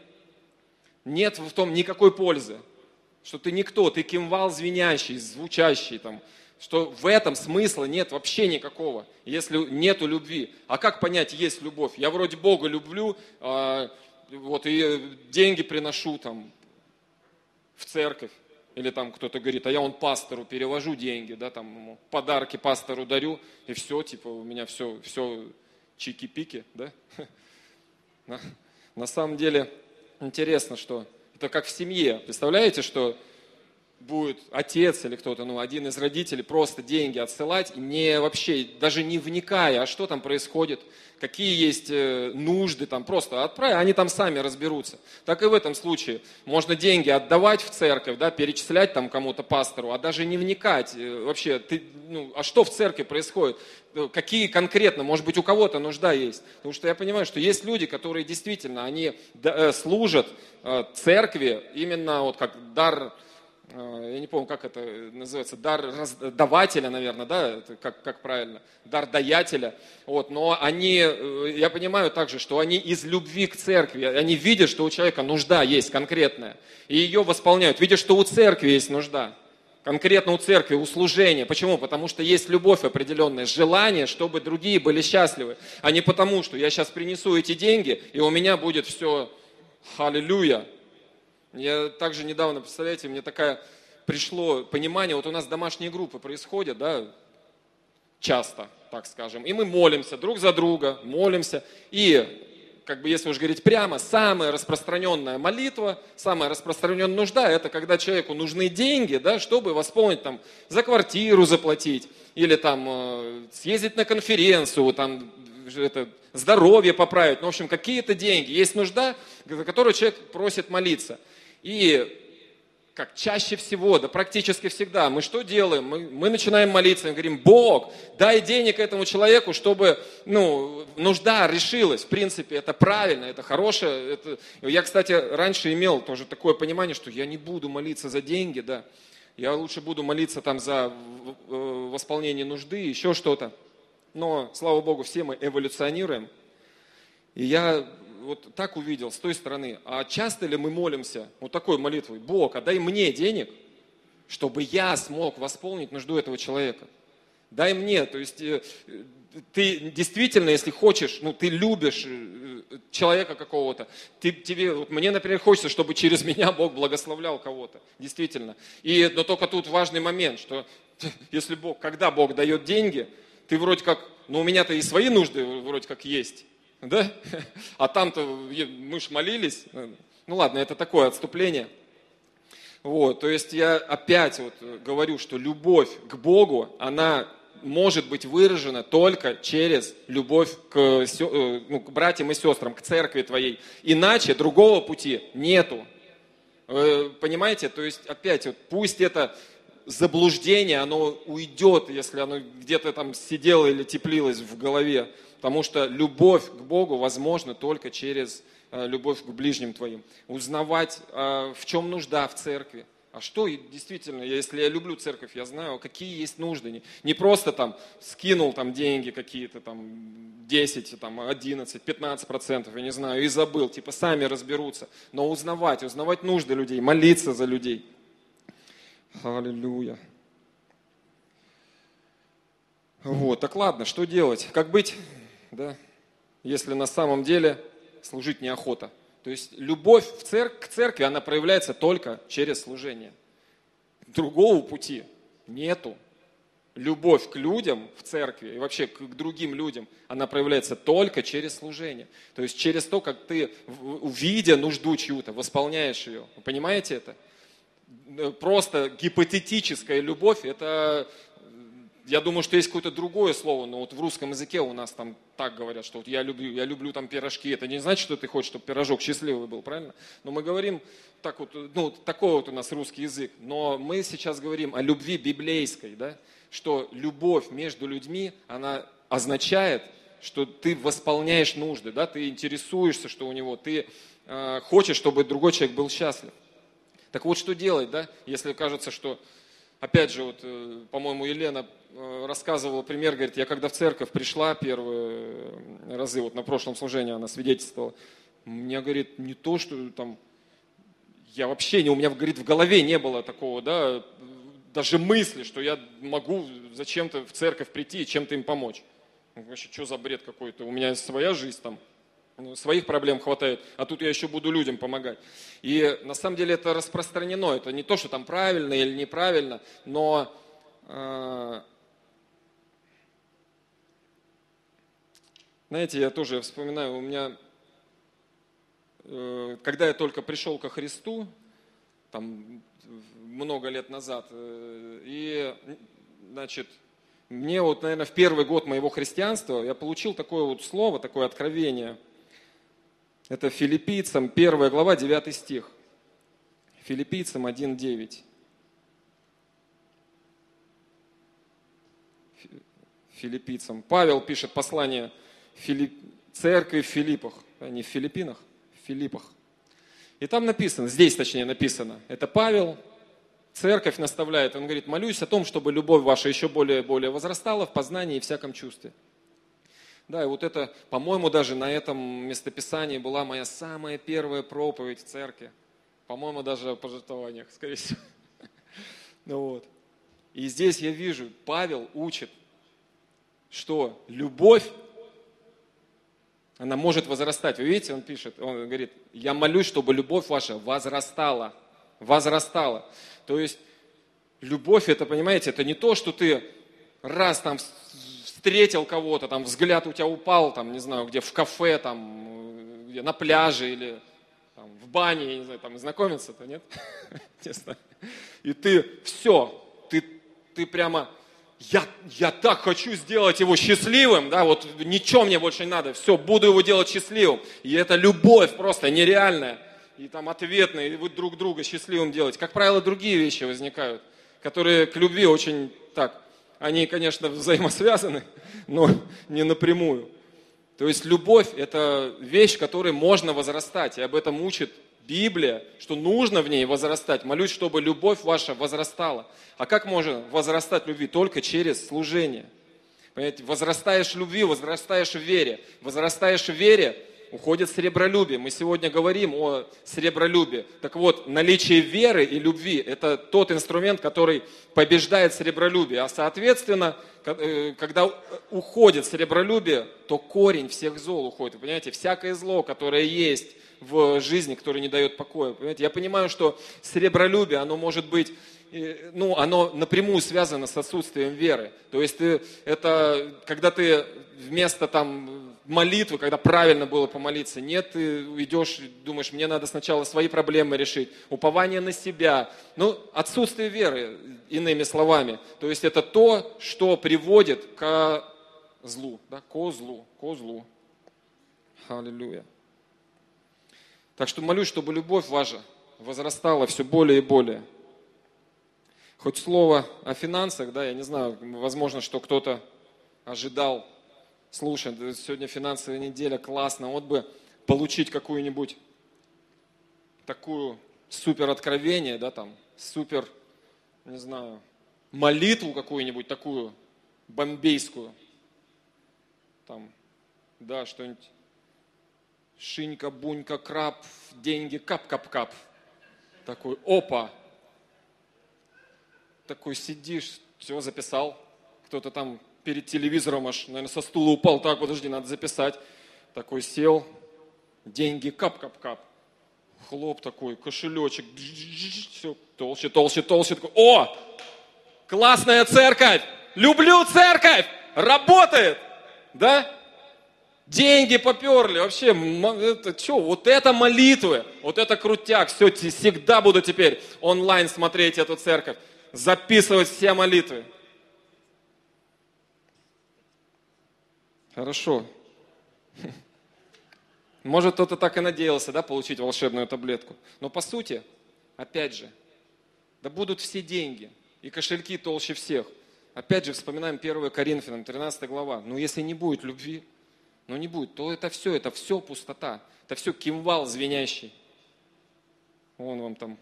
нет в том никакой пользы. Что ты никто, ты кимвал звенящий, звучащий там, что в этом смысла нет вообще никакого, если нету любви. А как понять, есть любовь? Я вроде Бога люблю, а, вот и деньги приношу там в церковь. Или там кто-то говорит, а я он пастору перевожу деньги, да, там подарки пастору дарю, и все, типа, у меня все, все чики-пики, да. (laughs) На самом деле интересно, что это как в семье. Представляете, что будет отец или кто-то, ну, один из родителей просто деньги отсылать, не вообще, даже не вникая, а что там происходит, какие есть э, нужды, там просто отправь, они там сами разберутся. Так и в этом случае. Можно деньги отдавать в церковь, да, перечислять там кому-то пастору, а даже не вникать э, вообще, ты, ну, а что в церкви происходит, э, какие конкретно, может быть, у кого-то нужда есть. Потому что я понимаю, что есть люди, которые действительно, они служат церкви именно вот как дар я не помню, как это называется, дар давателя, наверное, да, как, как правильно, дар даятеля. Вот, но они, э, я понимаю также, что они из любви к церкви, они видят, что у человека нужда есть конкретная, и ее восполняют, видят, что у церкви есть нужда, конкретно у церкви, у служения. Почему? Потому что есть любовь определенная, желание, чтобы другие были счастливы, а не потому, что я сейчас принесу эти деньги, и у меня будет все, аллилуйя, я также недавно, представляете, мне такая пришло понимание, вот у нас домашние группы происходят, да, часто, так скажем, и мы молимся друг за друга, молимся, и как бы если уж говорить прямо, самая распространенная молитва, самая распространенная нужда, это когда человеку нужны деньги, да, чтобы восполнить там за квартиру заплатить, или там э, съездить на конференцию, там это, здоровье поправить, ну, в общем, какие-то деньги. Есть нужда, за которую человек просит молиться. И как чаще всего, да практически всегда, мы что делаем? Мы, мы начинаем молиться, мы говорим, Бог, дай денег этому человеку, чтобы ну, нужда решилась. В принципе, это правильно, это хорошее. Это... Я, кстати, раньше имел тоже такое понимание, что я не буду молиться за деньги, да. Я лучше буду молиться там за восполнение нужды, еще что-то. Но, слава Богу, все мы эволюционируем. И я вот так увидел с той стороны, а часто ли мы молимся вот такой молитвой, Бог, а дай мне денег, чтобы я смог восполнить нужду этого человека. Дай мне, то есть э, ты действительно, если хочешь, ну ты любишь э, человека какого-то, ты, тебе, вот мне, например, хочется, чтобы через меня Бог благословлял кого-то, действительно. И, но только тут важный момент, что (laughs) если Бог, когда Бог дает деньги, ты вроде как, ну у меня-то и свои нужды вроде как есть, да? А там-то мы ж молились. Ну ладно, это такое отступление. Вот, то есть я опять вот говорю, что любовь к Богу, она может быть выражена только через любовь к, э, ну, к братьям и сестрам, к церкви твоей. Иначе другого пути нету. Понимаете? То есть опять вот пусть это заблуждение, оно уйдет, если оно где-то там сидело или теплилось в голове. Потому что любовь к Богу возможна только через э, любовь к ближним твоим. Узнавать, э, в чем нужда в церкви. А что действительно, если я люблю церковь, я знаю, какие есть нужды. Не, просто там скинул там деньги какие-то там 10, там 11, 15 процентов, я не знаю, и забыл. Типа сами разберутся. Но узнавать, узнавать нужды людей, молиться за людей. Аллилуйя. Вот, так ладно, что делать? Как быть, да, если на самом деле служить неохота? То есть любовь в церк- к церкви, она проявляется только через служение. Другого пути нету. Любовь к людям в церкви и вообще к другим людям, она проявляется только через служение. То есть через то, как ты, увидя нужду чью-то, восполняешь ее. Вы понимаете это? Э, просто гипотетическая любовь, это я думаю, что есть какое-то другое слово, но вот в русском языке у нас там так говорят, что вот я люблю, я люблю там пирожки. Это не значит, что ты хочешь, чтобы пирожок счастливый был, правильно? Но мы говорим так вот, ну, такой вот у нас русский язык. Но мы сейчас говорим о любви библейской, да? Что любовь между людьми, она означает, что ты восполняешь нужды, да? Ты интересуешься, что у него, ты э, хочешь, чтобы другой человек был счастлив. Так вот, что делать, да? Если кажется, что Опять же, вот, э, по-моему, Елена рассказывала пример, говорит, я когда в церковь пришла первые разы, вот на прошлом служении она свидетельствовала, мне, говорит, не то, что там, я вообще не, у меня, говорит, в голове не было такого, да, даже мысли, что я могу зачем-то в церковь прийти и чем-то им помочь. Вообще, что за бред какой-то? У меня своя жизнь там, ну, своих проблем хватает, а тут я еще буду людям помогать. И на самом деле это распространено, это не то, что там правильно или неправильно, но знаете, я тоже вспоминаю, у меня, э, когда я только пришел ко Христу, там много лет назад, э, и, значит, мне вот, наверное, в первый год моего христианства я получил такое вот слово, такое откровение – это филиппийцам 1 глава 9 стих. Филиппийцам 1.9. Филиппийцам. Павел пишет послание Филипп... церкви в Филиппах, а не в Филиппинах, в Филиппах. И там написано, здесь точнее написано, это Павел, церковь наставляет, он говорит, молюсь о том, чтобы любовь ваша еще более, более возрастала в познании и всяком чувстве. Да, и вот это, по-моему, даже на этом местописании была моя самая первая проповедь в церкви. По-моему, даже о пожертвованиях, скорее всего. (laughs) Ну вот. И здесь я вижу, Павел учит, что любовь, она может возрастать. Вы видите, он пишет, он говорит, я молюсь, чтобы любовь ваша возрастала. Возрастала. То есть, любовь, это, понимаете, это не то, что ты раз там встретил кого-то, там взгляд у тебя упал, там, не знаю, где в кафе, там, где на пляже или там, в бане, я не знаю, там знакомиться-то, нет? (laughs) И ты все, ты, ты прямо, я, я так хочу сделать его счастливым, да, вот ничего мне больше не надо, все, буду его делать счастливым. И это любовь просто нереальная. И там ответная, и вы друг друга счастливым делаете. Как правило, другие вещи возникают, которые к любви очень так они, конечно, взаимосвязаны, (laughs) но не напрямую. То есть любовь – это вещь, которой можно возрастать, и об этом учит Библия, что нужно в ней возрастать. Молюсь, чтобы любовь ваша возрастала. А как можно возрастать любви? Только через служение. Понимаете, возрастаешь в любви, возрастаешь в вере. Возрастаешь в вере, уходит сребролюбие. Мы сегодня говорим о сребролюбии. Так вот, наличие веры и любви – это тот инструмент, который побеждает сребролюбие. А соответственно, э, когда уходит сребролюбие, то корень всех зол уходит. Вы понимаете, всякое зло, которое есть в жизни, которое не дает покоя. Понимаете? Я понимаю, что сребролюбие, оно может быть ну, оно напрямую связано с отсутствием веры. То есть ты, это, когда ты вместо там молитвы, когда правильно было помолиться, нет, ты идешь, думаешь, мне надо сначала свои проблемы решить, упование на себя. Ну, отсутствие веры, иными словами. То есть это то, что приводит к злу, да, ко злу, ко злу. Аллилуйя. Так что молюсь, чтобы любовь ваша возрастала все более и более. Хоть слово о финансах, да, я не знаю, возможно, что кто-то ожидал, слушай, сегодня финансовая неделя, классно, вот бы получить какую-нибудь такую супер откровение, да, там, супер, не знаю, молитву какую-нибудь такую бомбейскую, там, да, что-нибудь, шинька, бунька, краб, деньги, кап-кап-кап. Такой, опа, такой сидишь, все записал, кто-то там перед телевизором аж, наверное, со стула упал, так, подожди, надо записать. Такой сел, деньги кап-кап-кап. Хлоп такой, кошелечек, все, толще, толще, толще. Такой, о, классная церковь, люблю церковь, работает, да? Деньги поперли, вообще, это что, вот это молитвы, вот это крутяк, все, всегда буду теперь онлайн смотреть эту церковь, записывать все молитвы. Хорошо. (laughs) Может, кто-то так и надеялся, да, получить волшебную таблетку. Но по сути, опять же, да будут все деньги, и кошельки толще всех. Опять же, вспоминаем 1 Коринфянам, 13 глава. Но если не будет любви, ну не будет, то это все, это все пустота. Это все кимвал звенящий. Вон вам там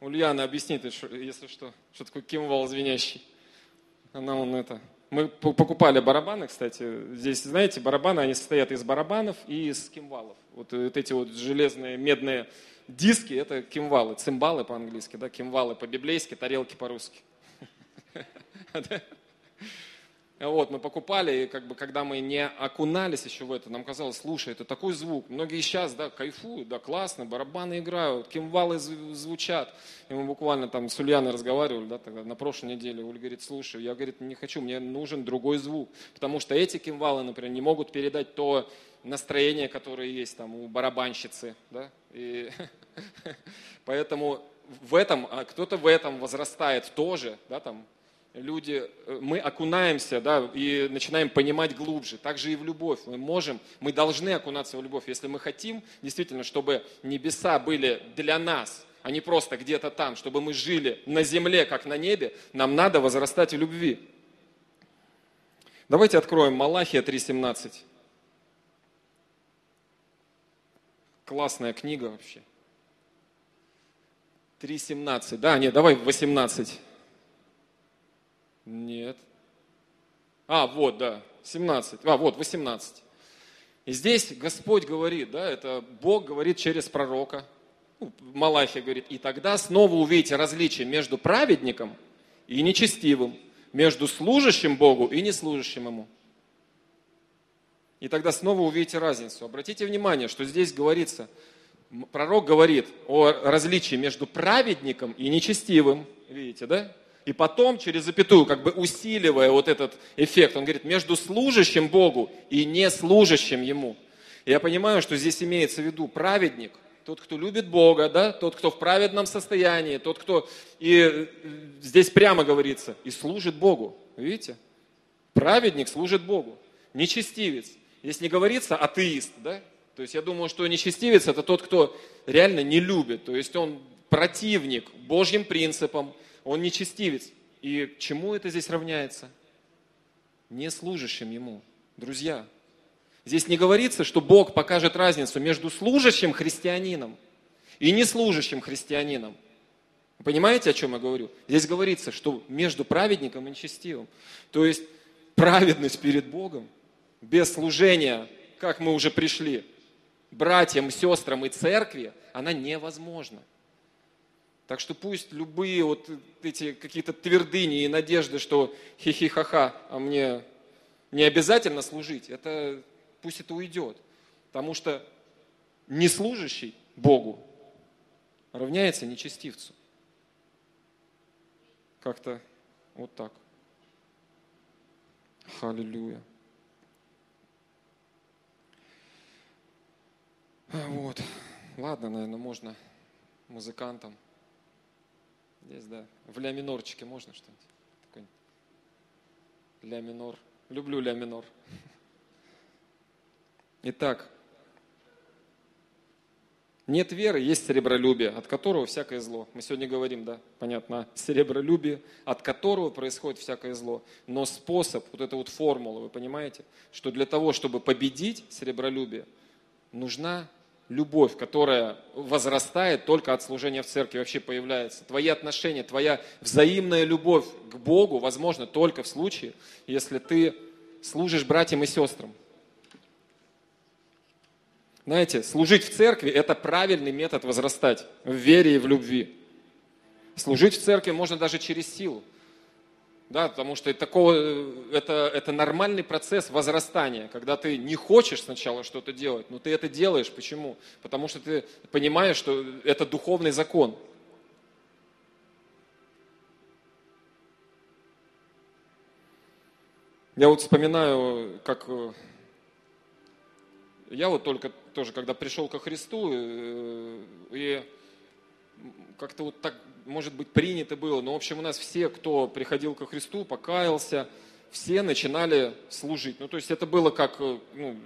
Ульяна объяснит, если что, что такое кимвал звенящий. Она он это мы покупали барабаны, кстати. Здесь, знаете, барабаны, они состоят из барабанов и из кимвалов. Вот, вот эти вот железные медные диски, это кимвалы, цимбалы по-английски, да, кимвалы по-библейски, тарелки по-русски. (laughs) Вот, мы покупали, и как бы, когда мы не окунались еще в это, нам казалось, слушай, это такой звук. Многие сейчас, да, кайфуют, да, классно, барабаны играют, кимвалы звучат. И мы буквально там с Ульяной разговаривали, да, тогда на прошлой неделе. Уля говорит, слушай, я, говорит, не хочу, мне нужен другой звук. Потому что эти кимвалы, например, не могут передать то настроение, которое есть там у барабанщицы, да. И (laughs) поэтому в этом, а кто-то в этом возрастает тоже, да, там, люди, э, мы окунаемся, да, и начинаем понимать глубже. Так же и в любовь. Мы можем, мы должны окунаться в любовь, если мы хотим действительно, чтобы небеса были для нас, а не просто где-то там, чтобы мы жили на земле, как на небе, нам надо возрастать в любви. Давайте откроем Малахия 3.17. Классная книга вообще. 3.17. Да, нет, давай 18. Нет. А, вот, да, 17. А, вот, 18. И здесь Господь говорит, да, это Бог говорит через пророка. Ну, Малахия говорит, и тогда снова увидите различие между праведником и нечестивым, между служащим Богу и неслужащим Ему. И тогда снова увидите разницу. Обратите внимание, что здесь говорится, пророк говорит о различии между праведником и нечестивым. Видите, да? И потом, через запятую, как бы усиливая вот этот эффект, он говорит, между служащим Богу и не служащим Ему. я понимаю, что здесь имеется в виду праведник, тот, кто любит Бога, да, тот, кто в праведном состоянии, тот, кто, и э, здесь прямо говорится, и служит Богу. Видите? Праведник служит Богу. Нечестивец. Здесь не говорится атеист, да? То есть я думаю, что нечестивец это тот, кто реально не любит. То есть он противник Божьим принципам, он нечестивец. И чему это здесь равняется? Не служащим ему. Друзья, здесь не говорится, что Бог покажет разницу между служащим христианином и неслужащим христианином. Вы понимаете, о чем я говорю? Здесь говорится, что между праведником и нечестивым. То есть праведность перед Богом без служения, как мы уже пришли, братьям, сестрам и церкви, она невозможна. Так что пусть любые вот эти какие-то твердыни и надежды, что хихихаха, а мне не обязательно служить, это, пусть это уйдет. Потому что не служащий Богу равняется нечестивцу. Как-то вот так. Халилюя. Вот. Ладно, наверное, можно музыкантам. Здесь, да. В ля минорчике можно что-нибудь? Ля минор. Люблю ля минор. (laughs) Итак, нет веры, есть серебролюбие, от которого всякое зло. Мы сегодня говорим, да, понятно, серебролюбие, от которого происходит всякое зло. Но способ, вот эта вот формула, вы понимаете, что для того, чтобы победить серебролюбие, нужна любовь, которая возрастает только от служения в церкви, вообще появляется. Твои отношения, твоя взаимная любовь к Богу возможно только в случае, если ты служишь братьям и сестрам. Знаете, служить в церкви – это правильный метод возрастать в вере и в любви. Служить в церкви можно даже через силу. Да, потому что такого, это, это нормальный процесс возрастания, когда ты не хочешь сначала что-то делать, но ты это делаешь. Почему? Потому что ты понимаешь, что это духовный закон. Я вот вспоминаю, как э, я вот только тоже, когда пришел ко Христу, э, и как-то вот так, может быть, принято было, но, в общем, у нас все, кто приходил ко Христу, покаялся, все начинали служить. Ну, то есть это было как, э, ну,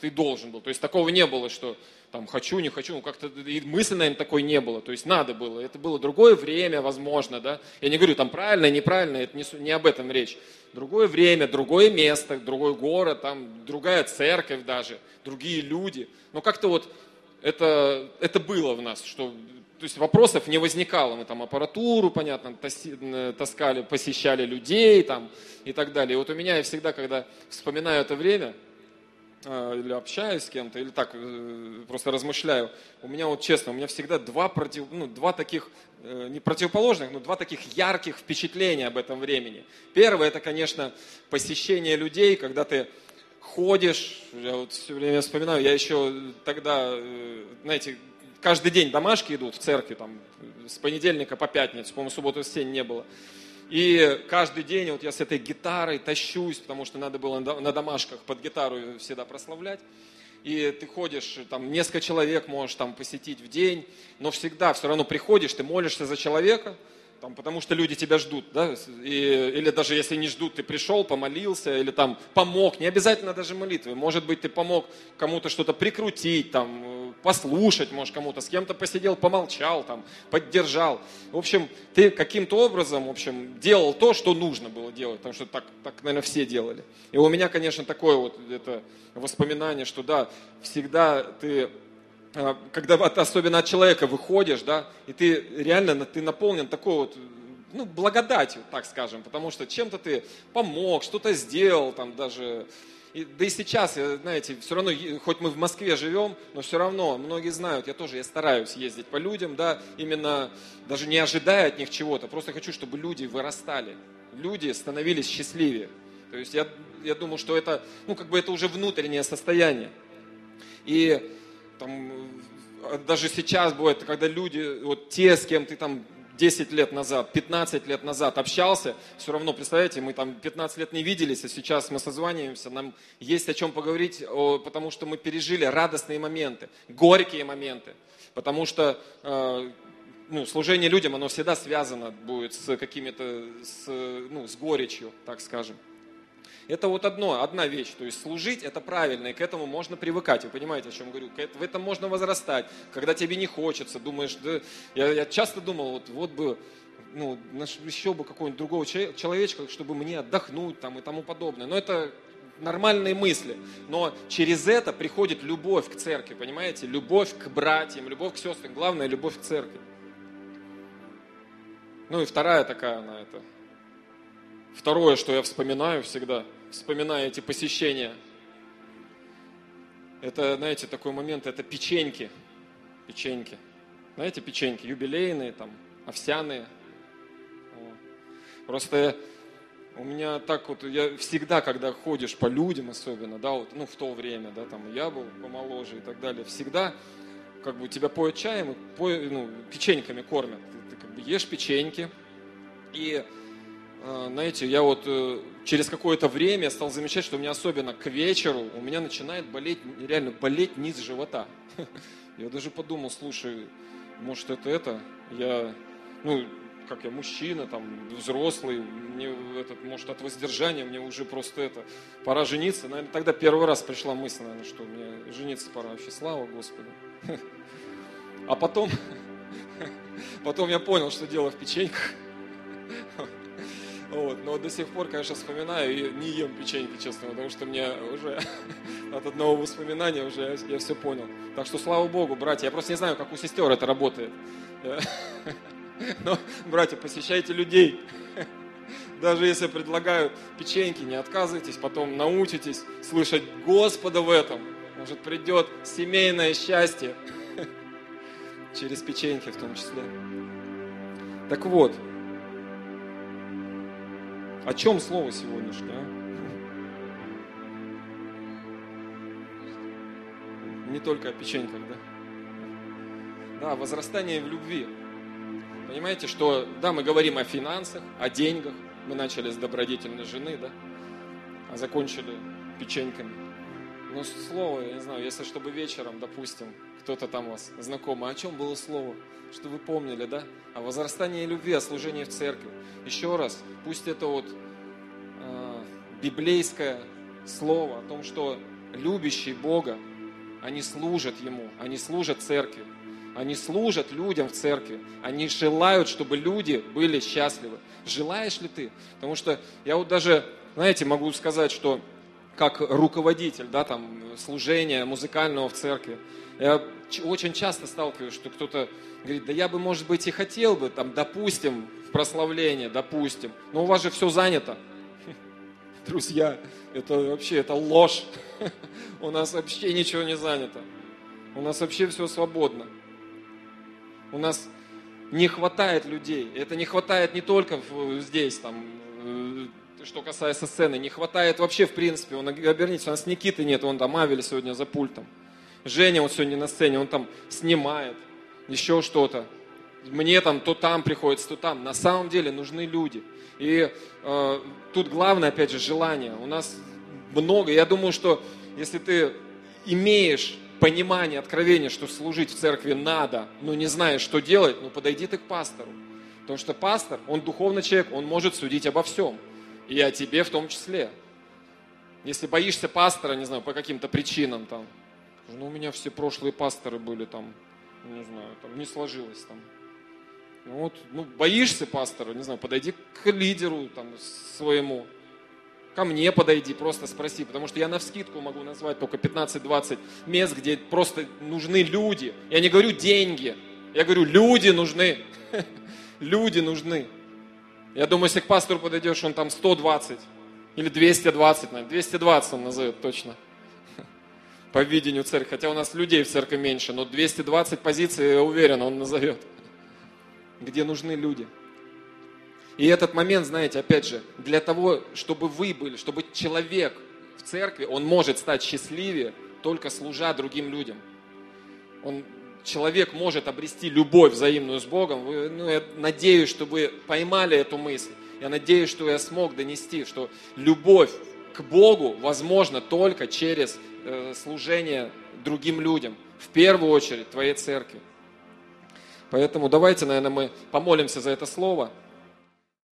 ты должен был. То есть такого не было, что там хочу, не хочу, ну как-то и мысли, наверное, такой не было. То есть надо было. Это было другое время, возможно, да. Я не говорю там правильно, неправильно, это не, не об этом речь. Другое время, другое место, другой город, там другая церковь даже, другие люди. Но как-то вот это, это было в нас, что то есть вопросов не возникало. Мы там аппаратуру, понятно, таскали, посещали людей там и так далее. И вот у меня я всегда, когда вспоминаю это время, а, или общаюсь с кем-то, или так э, просто размышляю, у меня вот честно, у меня всегда два, против, ну, два таких, э, не противоположных, но два таких ярких впечатления об этом времени. Первое, это, конечно, посещение людей, когда ты ходишь, я вот все время вспоминаю, я еще тогда, э, знаете, каждый день домашки идут в церкви, там, с понедельника по пятницу, по-моему, субботу и воскресенье не было. И каждый день вот я с этой гитарой тащусь, потому что надо было на домашках под гитару всегда прославлять. И ты ходишь, там несколько человек можешь там посетить в день, но всегда все равно приходишь, ты молишься за человека, там, потому что люди тебя ждут, да, и, или даже если не ждут, ты пришел, помолился, или там помог, не обязательно даже молитвы, может быть, ты помог кому-то что-то прикрутить, там, послушать, может, кому-то, с кем-то посидел, помолчал, там, поддержал. В общем, ты каким-то образом, в общем, делал то, что нужно было делать, потому что так, так наверное, все делали. И у меня, конечно, такое вот это воспоминание, что да, всегда ты а, когда особенно от человека выходишь, да, и ты реально ты наполнен такой вот ну, благодатью, так скажем, потому что чем-то ты помог, что-то сделал, там даже и, да и сейчас, знаете, все равно, хоть мы в Москве живем, но все равно, многие знают, я тоже, я стараюсь ездить по людям, да, именно даже не ожидая от них чего-то, просто хочу, чтобы люди вырастали, люди становились счастливее. То есть я, я думаю, что это, ну, как бы это уже внутреннее состояние. И там, даже сейчас бывает, когда люди, вот те, с кем ты там 10 лет назад, 15 лет назад общался, все равно, представляете, мы там 15 лет не виделись, а сейчас мы созваниваемся, нам есть о чем поговорить, потому что мы пережили радостные моменты, горькие моменты, потому что э, ну, служение людям, оно всегда связано будет с какими-то, с, ну, с горечью, так скажем. Это вот одно, одна вещь. То есть служить это правильно, и к этому можно привыкать. Вы понимаете, о чем говорю? В этом можно возрастать. Когда тебе не хочется, думаешь, да, я, я часто думал, вот, вот бы ну, еще бы какого-нибудь другого человечка, чтобы мне отдохнуть там и тому подобное. Но это нормальные мысли. Но через это приходит любовь к церкви, понимаете? Любовь к братьям, любовь к сестрам. Главное, любовь к церкви. Ну и вторая такая она это Второе, что я вспоминаю всегда, вспоминая эти посещения, это, знаете, такой момент, это печеньки. Печеньки. Знаете, печеньки юбилейные, там, овсяные. Просто у меня так вот, я всегда, когда ходишь по людям особенно, да, вот, ну, в то время, да, там, я был помоложе и так далее, всегда, как бы, тебя поют чаем и по, ну, печеньками кормят. Ты, ты как бы ешь печеньки, и знаете, я вот э, через какое-то время стал замечать, что у меня особенно к вечеру у меня начинает болеть, реально болеть низ живота. (laughs) Я даже подумал, слушай, может это это, я, ну, как я мужчина, там, взрослый, мне этот, может, от воздержания мне уже просто это, пора жениться. Наверное, тогда первый раз пришла мысль, наверное, что мне жениться пора вообще, слава Господу. (laughs) А потом, (laughs) потом я понял, что дело в печеньках. Вот. Но до сих пор, конечно, вспоминаю и не ем печеньки, честно, потому что мне уже (laughs) от одного воспоминания уже я, все понял. Так что слава Богу, братья. Я просто не знаю, как у сестер это работает. (laughs) Но, братья, посещайте людей. (laughs) Даже если предлагают печеньки, не отказывайтесь, потом научитесь слышать Господа в этом. Может, придет семейное счастье через печеньки в том числе. Так вот, О чем слово сегодняшнее? А? Не только о печеньках, да? Да, возрастание в любви. Понимаете, что, да, мы говорим о финансах, о деньгах. Мы начали с добродетельной жены, да, а закончили печеньками. Но слово, я не знаю, если чтобы вечером, допустим, кто-то там вас знакомый, о чем было слово? Что вы помнили, да? О возрастании любви, о служении в церкви. Еще раз, пусть это вот э, библейское слово о том, что любящие Бога, они служат Ему, они служат церкви. Они служат людям в церкви. Они желают, чтобы люди были счастливы. Желаешь ли ты? Потому что я вот даже, знаете, могу сказать, что как руководитель, да, там, служения музыкального в церкви, я очень часто сталкиваюсь, что кто-то говорит, да я бы, может быть, и хотел бы, там, допустим, в прославление, допустим, но у вас же все занято. (laughs) Друзья, это вообще, это ложь. (laughs) У нас вообще ничего не занято. У нас вообще все свободно. У нас не хватает людей. Это не хватает не только здесь, там, э, что касается сцены, не хватает вообще в принципе. Он обернитесь, у нас Никиты нет, он там Авель сегодня за пультом. Женя вот сегодня на сцене, он там снимает, еще что-то. Мне там то там приходится, то там. На самом деле нужны люди. И э, тут главное, опять же, желание. У нас много. Я думаю, что если ты имеешь понимание, откровение, что служить в церкви надо, но не знаешь, что делать, ну подойди ты к пастору. Потому что пастор, он духовный человек, он может судить обо всем. И о тебе в том числе. Если боишься пастора, не знаю, по каким-то причинам там, ну у меня все прошлые пасторы были там, не знаю, там не сложилось там. Ну, вот, ну, боишься пастора, не знаю, подойди к лидеру там своему, Ко мне подойди, просто спроси, потому что я на вскидку могу назвать только 15-20 мест, где просто нужны люди. Я не говорю деньги, я говорю, люди нужны. (laughs) Люди нужны. Я думаю, если к пастору подойдешь, он там 120 или 220, наверное, 220 он назовет точно по видению церкви. Хотя у нас людей в церкви меньше, но 220 позиций, я уверен, он назовет. Где нужны люди. И этот момент, знаете, опять же, для того, чтобы вы были, чтобы человек в церкви, он может стать счастливее, только служа другим людям. Он, человек может обрести любовь взаимную с Богом. Вы, ну, я надеюсь, что вы поймали эту мысль. Я надеюсь, что я смог донести, что любовь к Богу возможна только через э, служение другим людям. В первую очередь твоей церкви. Поэтому давайте, наверное, мы помолимся за это слово.